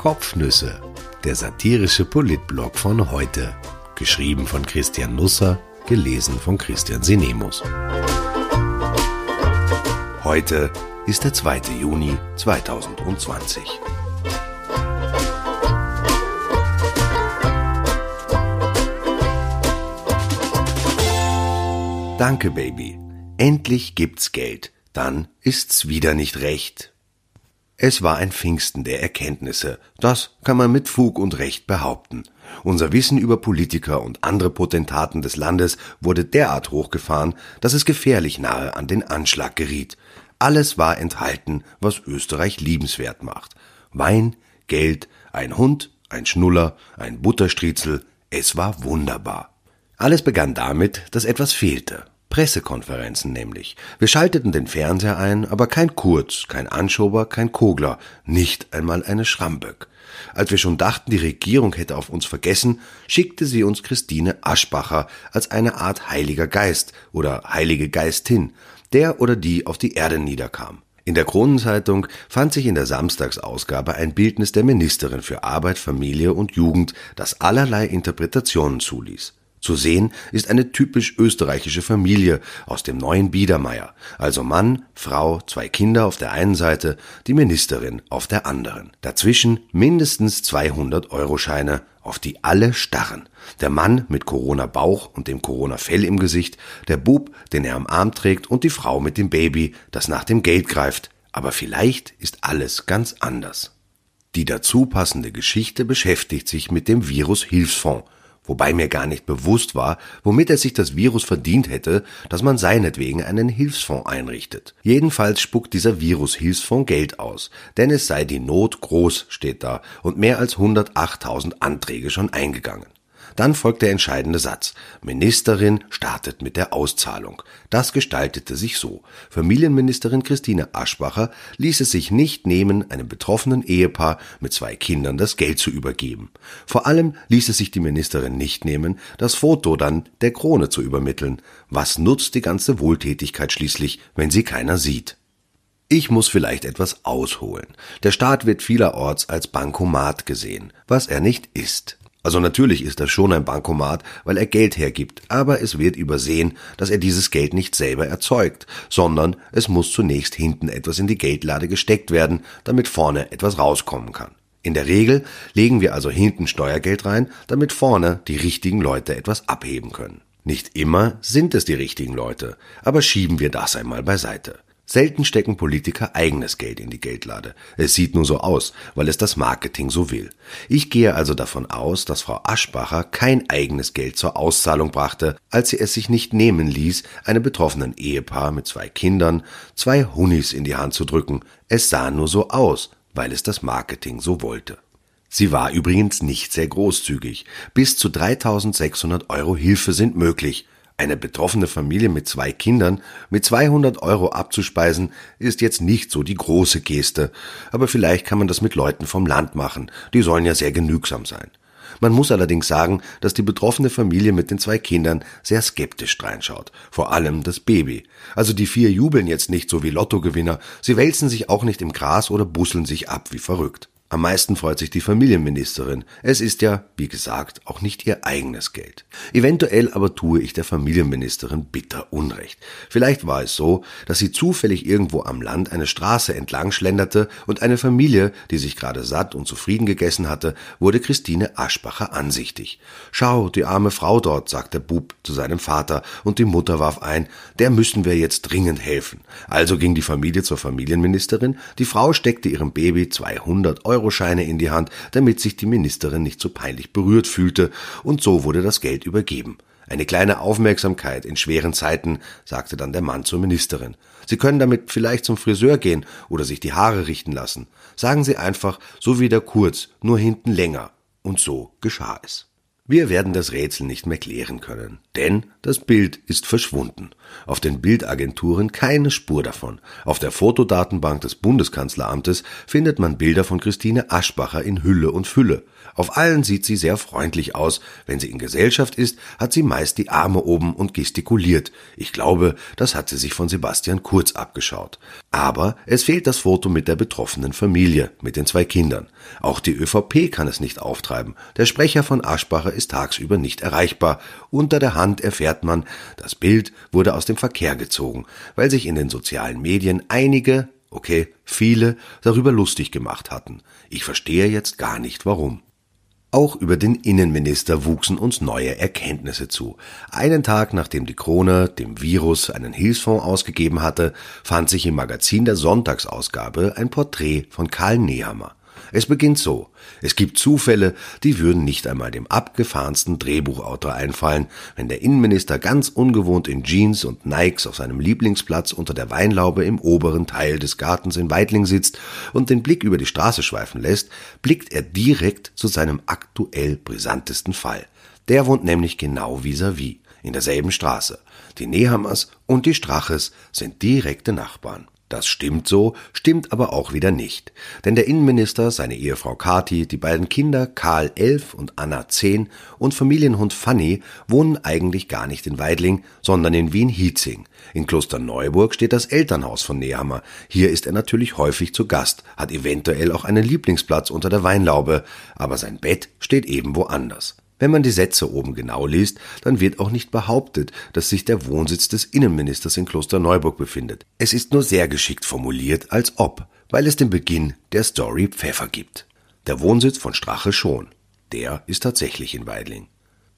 Kopfnüsse, der satirische Politblog von heute. Geschrieben von Christian Nusser, gelesen von Christian Sinemus. Heute ist der 2. Juni 2020. Danke, Baby. Endlich gibt's Geld. Dann ist's wieder nicht recht. Es war ein Pfingsten der Erkenntnisse. Das kann man mit Fug und Recht behaupten. Unser Wissen über Politiker und andere Potentaten des Landes wurde derart hochgefahren, dass es gefährlich nahe an den Anschlag geriet. Alles war enthalten, was Österreich liebenswert macht. Wein, Geld, ein Hund, ein Schnuller, ein Butterstriezel, es war wunderbar. Alles begann damit, dass etwas fehlte. Pressekonferenzen nämlich. Wir schalteten den Fernseher ein, aber kein Kurz, kein Anschober, kein Kogler, nicht einmal eine Schramböck. Als wir schon dachten, die Regierung hätte auf uns vergessen, schickte sie uns Christine Aschbacher als eine Art heiliger Geist oder heilige Geistin, der oder die auf die Erde niederkam. In der Kronenzeitung fand sich in der Samstagsausgabe ein Bildnis der Ministerin für Arbeit, Familie und Jugend, das allerlei Interpretationen zuließ. Zu sehen ist eine typisch österreichische Familie aus dem neuen Biedermeier, also Mann, Frau, zwei Kinder auf der einen Seite, die Ministerin auf der anderen. Dazwischen mindestens 200-Euro-Scheine, auf die alle starren. Der Mann mit Corona-Bauch und dem Corona-Fell im Gesicht, der Bub, den er am Arm trägt und die Frau mit dem Baby, das nach dem Geld greift. Aber vielleicht ist alles ganz anders. Die dazu passende Geschichte beschäftigt sich mit dem Virus-Hilfsfonds, wobei mir gar nicht bewusst war, womit er sich das Virus verdient hätte, dass man seinetwegen einen Hilfsfonds einrichtet. Jedenfalls spuckt dieser Virus-Hilfsfonds Geld aus, denn es sei die Not groß, steht da, und mehr als 108.000 Anträge schon eingegangen. Dann folgt der entscheidende Satz. Ministerin startet mit der Auszahlung. Das gestaltete sich so. Familienministerin Christine Aschbacher ließ es sich nicht nehmen, einem betroffenen Ehepaar mit zwei Kindern das Geld zu übergeben. Vor allem ließ es sich die Ministerin nicht nehmen, das Foto dann der Krone zu übermitteln. Was nutzt die ganze Wohltätigkeit schließlich, wenn sie keiner sieht? Ich muss vielleicht etwas ausholen. Der Staat wird vielerorts als Bankomat gesehen, was er nicht ist. Also natürlich ist das schon ein Bankomat, weil er Geld hergibt, aber es wird übersehen, dass er dieses Geld nicht selber erzeugt, sondern es muss zunächst hinten etwas in die Geldlade gesteckt werden, damit vorne etwas rauskommen kann. In der Regel legen wir also hinten Steuergeld rein, damit vorne die richtigen Leute etwas abheben können. Nicht immer sind es die richtigen Leute, aber schieben wir das einmal beiseite. Selten stecken Politiker eigenes Geld in die Geldlade. Es sieht nur so aus, weil es das Marketing so will. Ich gehe also davon aus, dass Frau Aschbacher kein eigenes Geld zur Auszahlung brachte, als sie es sich nicht nehmen ließ, einem betroffenen Ehepaar mit zwei Kindern zwei Hunis in die Hand zu drücken. Es sah nur so aus, weil es das Marketing so wollte. Sie war übrigens nicht sehr großzügig. Bis zu 3600 Euro Hilfe sind möglich. Eine betroffene Familie mit zwei Kindern mit 200 Euro abzuspeisen, ist jetzt nicht so die große Geste, aber vielleicht kann man das mit Leuten vom Land machen, die sollen ja sehr genügsam sein. Man muss allerdings sagen, dass die betroffene Familie mit den zwei Kindern sehr skeptisch reinschaut, vor allem das Baby. Also die vier jubeln jetzt nicht so wie Lottogewinner, sie wälzen sich auch nicht im Gras oder busseln sich ab wie verrückt. Am meisten freut sich die Familienministerin. Es ist ja, wie gesagt, auch nicht ihr eigenes Geld. Eventuell aber tue ich der Familienministerin bitter Unrecht. Vielleicht war es so, dass sie zufällig irgendwo am Land eine Straße entlang schlenderte und eine Familie, die sich gerade satt und zufrieden gegessen hatte, wurde Christine Aschbacher ansichtig. Schau, die arme Frau dort, sagt der Bub zu seinem Vater, und die Mutter warf ein, der müssen wir jetzt dringend helfen. Also ging die Familie zur Familienministerin, die Frau steckte ihrem Baby 200 Euro Euroscheine in die Hand, damit sich die Ministerin nicht so peinlich berührt fühlte, und so wurde das Geld übergeben. Eine kleine Aufmerksamkeit in schweren Zeiten, sagte dann der Mann zur Ministerin. Sie können damit vielleicht zum Friseur gehen oder sich die Haare richten lassen. Sagen Sie einfach, so wie der Kurz, nur hinten länger. Und so geschah es. Wir werden das Rätsel nicht mehr klären können, denn Das Bild ist verschwunden. Auf den Bildagenturen keine Spur davon. Auf der Fotodatenbank des Bundeskanzleramtes findet man Bilder von Christine Aschbacher in Hülle und Fülle. Auf allen sieht sie sehr freundlich aus. Wenn sie in Gesellschaft ist, hat sie meist die Arme oben und gestikuliert. Ich glaube, das hat sie sich von Sebastian Kurz abgeschaut. Aber es fehlt das Foto mit der betroffenen Familie, mit den zwei Kindern. Auch die ÖVP kann es nicht auftreiben. Der Sprecher von Aschbacher ist tagsüber nicht erreichbar. Unter der Hand erfährt man, das Bild wurde aus dem Verkehr gezogen, weil sich in den sozialen Medien einige, okay, viele, darüber lustig gemacht hatten. Ich verstehe jetzt gar nicht warum. Auch über den Innenminister wuchsen uns neue Erkenntnisse zu. Einen Tag nachdem die Krone dem Virus einen Hilfsfonds ausgegeben hatte, fand sich im Magazin der Sonntagsausgabe ein Porträt von Karl Nehammer. Es beginnt so. Es gibt Zufälle, die würden nicht einmal dem abgefahrensten Drehbuchautor einfallen, wenn der Innenminister ganz ungewohnt in Jeans und Nikes auf seinem Lieblingsplatz unter der Weinlaube im oberen Teil des Gartens in Weidling sitzt und den Blick über die Straße schweifen lässt, blickt er direkt zu seinem aktuell brisantesten Fall. Der wohnt nämlich genau vis-à-vis, -vis, in derselben Straße. Die Nehammers und die Straches sind direkte Nachbarn. Das stimmt so, stimmt aber auch wieder nicht. Denn der Innenminister, seine Ehefrau Kati, die beiden Kinder Karl elf und Anna zehn und Familienhund Fanny wohnen eigentlich gar nicht in Weidling, sondern in Wien-Hietzing. In Klosterneuburg steht das Elternhaus von Nehammer. Hier ist er natürlich häufig zu Gast, hat eventuell auch einen Lieblingsplatz unter der Weinlaube, aber sein Bett steht eben woanders. Wenn man die Sätze oben genau liest, dann wird auch nicht behauptet, dass sich der Wohnsitz des Innenministers in Klosterneuburg befindet. Es ist nur sehr geschickt formuliert, als ob, weil es den Beginn der Story Pfeffer gibt. Der Wohnsitz von Strache schon. Der ist tatsächlich in Weidling.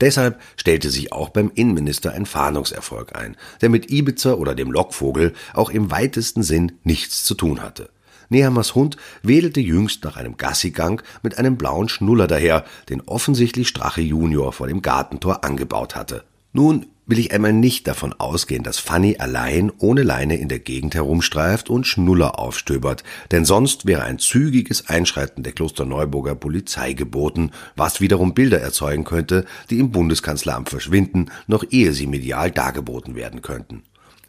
Deshalb stellte sich auch beim Innenminister ein Fahndungserfolg ein, der mit Ibiza oder dem Lockvogel auch im weitesten Sinn nichts zu tun hatte. Nehammers Hund wedelte jüngst nach einem Gassigang mit einem blauen Schnuller daher, den offensichtlich Strache Junior vor dem Gartentor angebaut hatte. Nun will ich einmal nicht davon ausgehen, dass Fanny allein ohne Leine in der Gegend herumstreift und Schnuller aufstöbert, denn sonst wäre ein zügiges Einschreiten der Klosterneuburger Polizei geboten, was wiederum Bilder erzeugen könnte, die im Bundeskanzleramt verschwinden, noch ehe sie medial dargeboten werden könnten.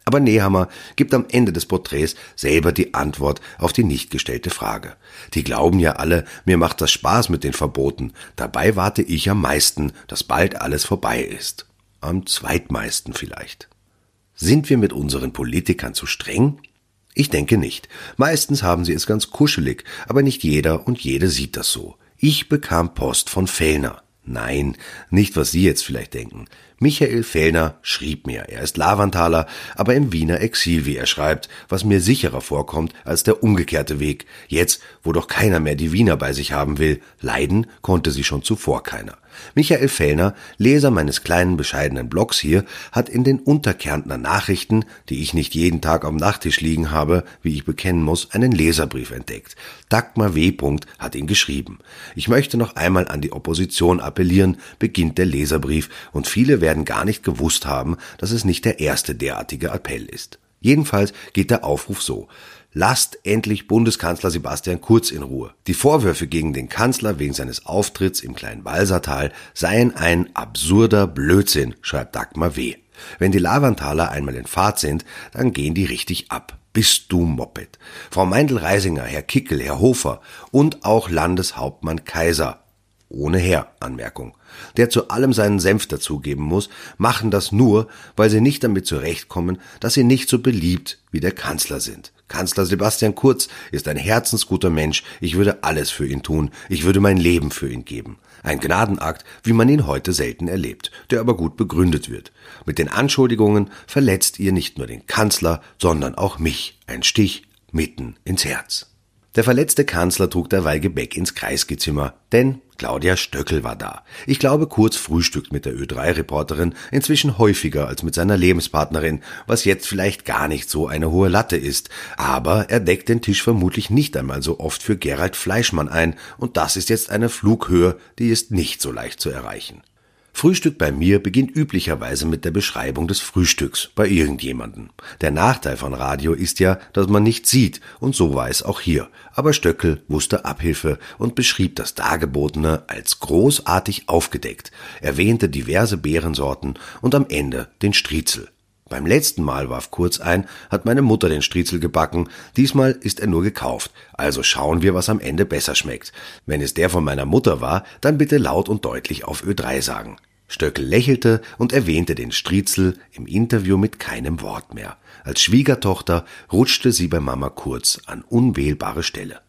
Aber Nehammer gibt am Ende des Porträts selber die Antwort auf die nicht gestellte Frage. Die glauben ja alle, mir macht das Spaß mit den Verboten. Dabei warte ich am meisten, dass bald alles vorbei ist. Am zweitmeisten vielleicht. Sind wir mit unseren Politikern zu streng? Ich denke nicht. Meistens haben sie es ganz kuschelig, aber nicht jeder und jede sieht das so. Ich bekam Post von Fellner. Nein, nicht was Sie jetzt vielleicht denken. Michael Fellner schrieb mir, er ist Lavantaler, aber im Wiener Exil, wie er schreibt, was mir sicherer vorkommt als der umgekehrte Weg. Jetzt, wo doch keiner mehr die Wiener bei sich haben will, leiden konnte sie schon zuvor keiner. Michael Fellner, Leser meines kleinen bescheidenen Blogs hier, hat in den Unterkärntner Nachrichten, die ich nicht jeden Tag am Nachttisch liegen habe, wie ich bekennen muss, einen Leserbrief entdeckt. Dagmar W. hat ihn geschrieben. Ich möchte noch einmal an die Opposition appellieren, beginnt der Leserbrief, und viele werden gar nicht gewusst haben, dass es nicht der erste derartige Appell ist. Jedenfalls geht der Aufruf so. Lasst endlich Bundeskanzler Sebastian Kurz in Ruhe. Die Vorwürfe gegen den Kanzler wegen seines Auftritts im kleinen Balsertal seien ein absurder Blödsinn, schreibt Dagmar W. Wenn die Lavantaler einmal in Fahrt sind, dann gehen die richtig ab. Bist du Moped. Frau Meindl-Reisinger, Herr Kickel, Herr Hofer und auch Landeshauptmann Kaiser. Ohne Herr, Anmerkung. Der zu allem seinen Senf dazugeben muss, machen das nur, weil sie nicht damit zurechtkommen, dass sie nicht so beliebt wie der Kanzler sind. Kanzler Sebastian Kurz ist ein herzensguter Mensch, ich würde alles für ihn tun, ich würde mein Leben für ihn geben. Ein Gnadenakt, wie man ihn heute selten erlebt, der aber gut begründet wird. Mit den Anschuldigungen verletzt ihr nicht nur den Kanzler, sondern auch mich. Ein Stich mitten ins Herz. Der verletzte Kanzler trug derweil Gebäck ins Kreisgezimmer, denn Claudia Stöckel war da. Ich glaube, Kurz frühstückt mit der Ö3-Reporterin inzwischen häufiger als mit seiner Lebenspartnerin, was jetzt vielleicht gar nicht so eine hohe Latte ist. Aber er deckt den Tisch vermutlich nicht einmal so oft für Gerald Fleischmann ein, und das ist jetzt eine Flughöhe, die ist nicht so leicht zu erreichen. Frühstück bei mir beginnt üblicherweise mit der Beschreibung des Frühstücks bei irgendjemanden. Der Nachteil von Radio ist ja, dass man nichts sieht, und so war es auch hier. Aber Stöckel wusste Abhilfe und beschrieb das Dargebotene als großartig aufgedeckt, erwähnte diverse Beerensorten und am Ende den Striezel. Beim letzten Mal warf Kurz ein, hat meine Mutter den Striezel gebacken, diesmal ist er nur gekauft, also schauen wir, was am Ende besser schmeckt. Wenn es der von meiner Mutter war, dann bitte laut und deutlich auf Ö3 sagen. Stöckel lächelte und erwähnte den Striezel im Interview mit keinem Wort mehr. Als Schwiegertochter rutschte sie bei Mama Kurz an unwählbare Stelle.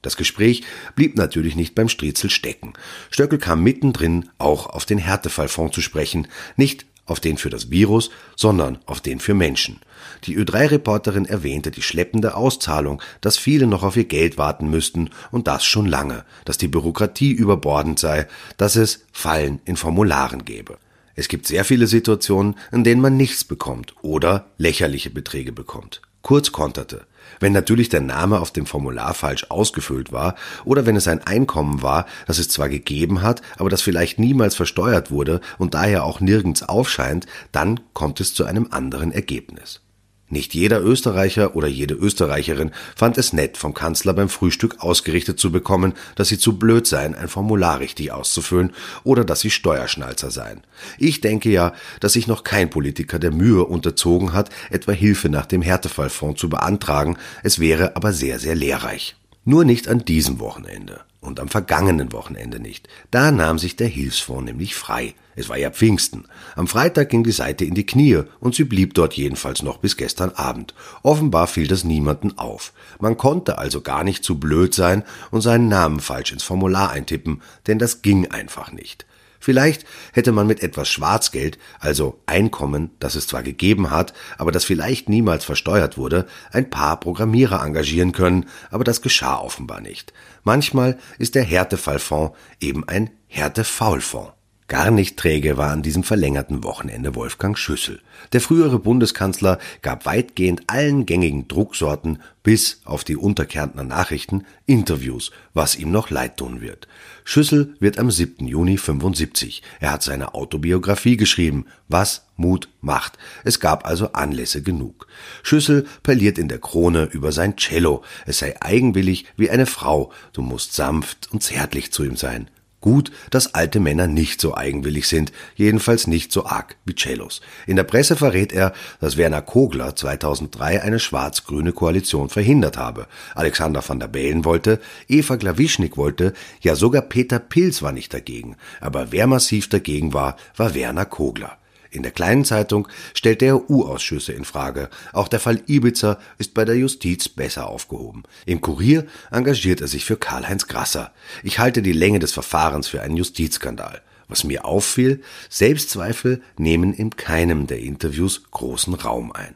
Das Gespräch blieb natürlich nicht beim Striezel stecken. Stöckel kam mittendrin auch auf den Härtefallfonds zu sprechen, nicht auf den für das Virus, sondern auf den für Menschen. Die Ö3-Reporterin erwähnte die schleppende Auszahlung, dass viele noch auf ihr Geld warten müssten und das schon lange, dass die Bürokratie überbordend sei, dass es Fallen in Formularen gebe. Es gibt sehr viele Situationen, in denen man nichts bekommt oder lächerliche Beträge bekommt. Kurz konterte. Wenn natürlich der Name auf dem Formular falsch ausgefüllt war oder wenn es ein Einkommen war, das es zwar gegeben hat, aber das vielleicht niemals versteuert wurde und daher auch nirgends aufscheint, dann kommt es zu einem anderen Ergebnis. Nicht jeder Österreicher oder jede Österreicherin fand es nett, vom Kanzler beim Frühstück ausgerichtet zu bekommen, dass sie zu blöd seien, ein Formular richtig auszufüllen oder dass sie Steuerschnalzer seien. Ich denke ja, dass sich noch kein Politiker der Mühe unterzogen hat, etwa Hilfe nach dem Härtefallfonds zu beantragen, es wäre aber sehr, sehr lehrreich. Nur nicht an diesem Wochenende und am vergangenen Wochenende nicht. Da nahm sich der Hilfsfonds nämlich frei. Es war ja Pfingsten. Am Freitag ging die Seite in die Knie und sie blieb dort jedenfalls noch bis gestern Abend. Offenbar fiel das niemanden auf. Man konnte also gar nicht zu blöd sein und seinen Namen falsch ins Formular eintippen, denn das ging einfach nicht. Vielleicht hätte man mit etwas Schwarzgeld, also Einkommen, das es zwar gegeben hat, aber das vielleicht niemals versteuert wurde, ein paar Programmierer engagieren können, aber das geschah offenbar nicht. Manchmal ist der Härtefallfonds eben ein Härtefaulfonds. Gar nicht träge war an diesem verlängerten Wochenende Wolfgang Schüssel. Der frühere Bundeskanzler gab weitgehend allen gängigen Drucksorten bis auf die Unterkärntner Nachrichten Interviews, was ihm noch leid tun wird. Schüssel wird am 7. Juni 75. Er hat seine Autobiografie geschrieben, was Mut macht. Es gab also Anlässe genug. Schüssel parliert in der Krone über sein Cello. Es sei eigenwillig wie eine Frau. Du musst sanft und zärtlich zu ihm sein. Gut, dass alte Männer nicht so eigenwillig sind, jedenfalls nicht so arg wie Cellos. In der Presse verrät er, dass Werner Kogler 2003 eine schwarz-grüne Koalition verhindert habe. Alexander van der Bellen wollte, Eva Glawischnik wollte, ja sogar Peter Pilz war nicht dagegen. Aber wer massiv dagegen war, war Werner Kogler. In der kleinen Zeitung stellt er U-Ausschüsse in Frage. Auch der Fall Ibiza ist bei der Justiz besser aufgehoben. Im Kurier engagiert er sich für Karl-Heinz Grasser. Ich halte die Länge des Verfahrens für einen Justizskandal. Was mir auffiel, Selbstzweifel nehmen in keinem der Interviews großen Raum ein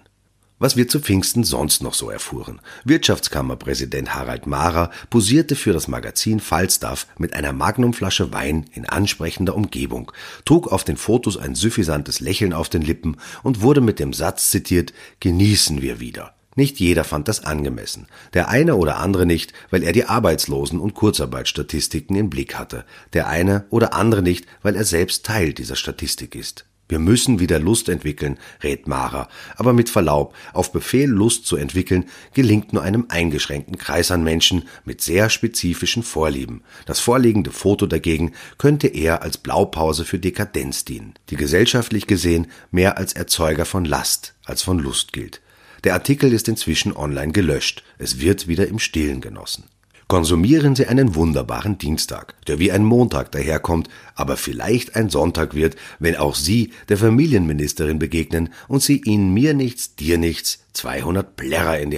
was wir zu Pfingsten sonst noch so erfuhren. Wirtschaftskammerpräsident Harald Mahrer posierte für das Magazin Falstaff mit einer Magnumflasche Wein in ansprechender Umgebung, trug auf den Fotos ein suffisantes Lächeln auf den Lippen und wurde mit dem Satz zitiert, genießen wir wieder. Nicht jeder fand das angemessen. Der eine oder andere nicht, weil er die Arbeitslosen- und Kurzarbeitsstatistiken im Blick hatte. Der eine oder andere nicht, weil er selbst Teil dieser Statistik ist. Wir müssen wieder Lust entwickeln, rät Mara, aber mit Verlaub, auf Befehl Lust zu entwickeln, gelingt nur einem eingeschränkten Kreis an Menschen mit sehr spezifischen Vorlieben. Das vorliegende Foto dagegen könnte eher als Blaupause für Dekadenz dienen, die gesellschaftlich gesehen mehr als Erzeuger von Last als von Lust gilt. Der Artikel ist inzwischen online gelöscht, es wird wieder im Stillen genossen. Konsumieren Sie einen wunderbaren Dienstag, der wie ein Montag daherkommt, aber vielleicht ein Sonntag wird, wenn auch Sie der Familienministerin begegnen und sie Ihnen mir nichts, dir nichts 200 Plärrer in die